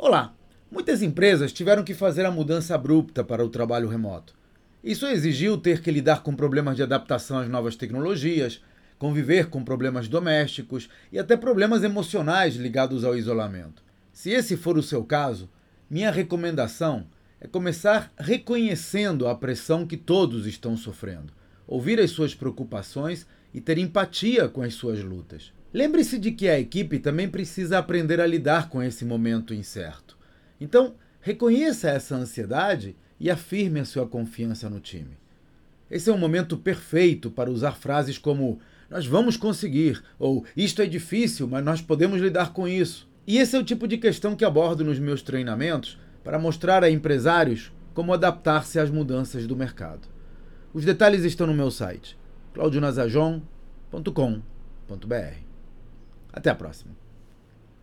Olá! Muitas empresas tiveram que fazer a mudança abrupta para o trabalho remoto. Isso exigiu ter que lidar com problemas de adaptação às novas tecnologias, conviver com problemas domésticos e até problemas emocionais ligados ao isolamento. Se esse for o seu caso, minha recomendação é começar reconhecendo a pressão que todos estão sofrendo, ouvir as suas preocupações e ter empatia com as suas lutas. Lembre-se de que a equipe também precisa aprender a lidar com esse momento incerto. Então, reconheça essa ansiedade e afirme a sua confiança no time. Esse é um momento perfeito para usar frases como nós vamos conseguir ou isto é difícil, mas nós podemos lidar com isso. E esse é o tipo de questão que abordo nos meus treinamentos para mostrar a empresários como adaptar-se às mudanças do mercado. Os detalhes estão no meu site claudionazajon.com.br. Até a próxima.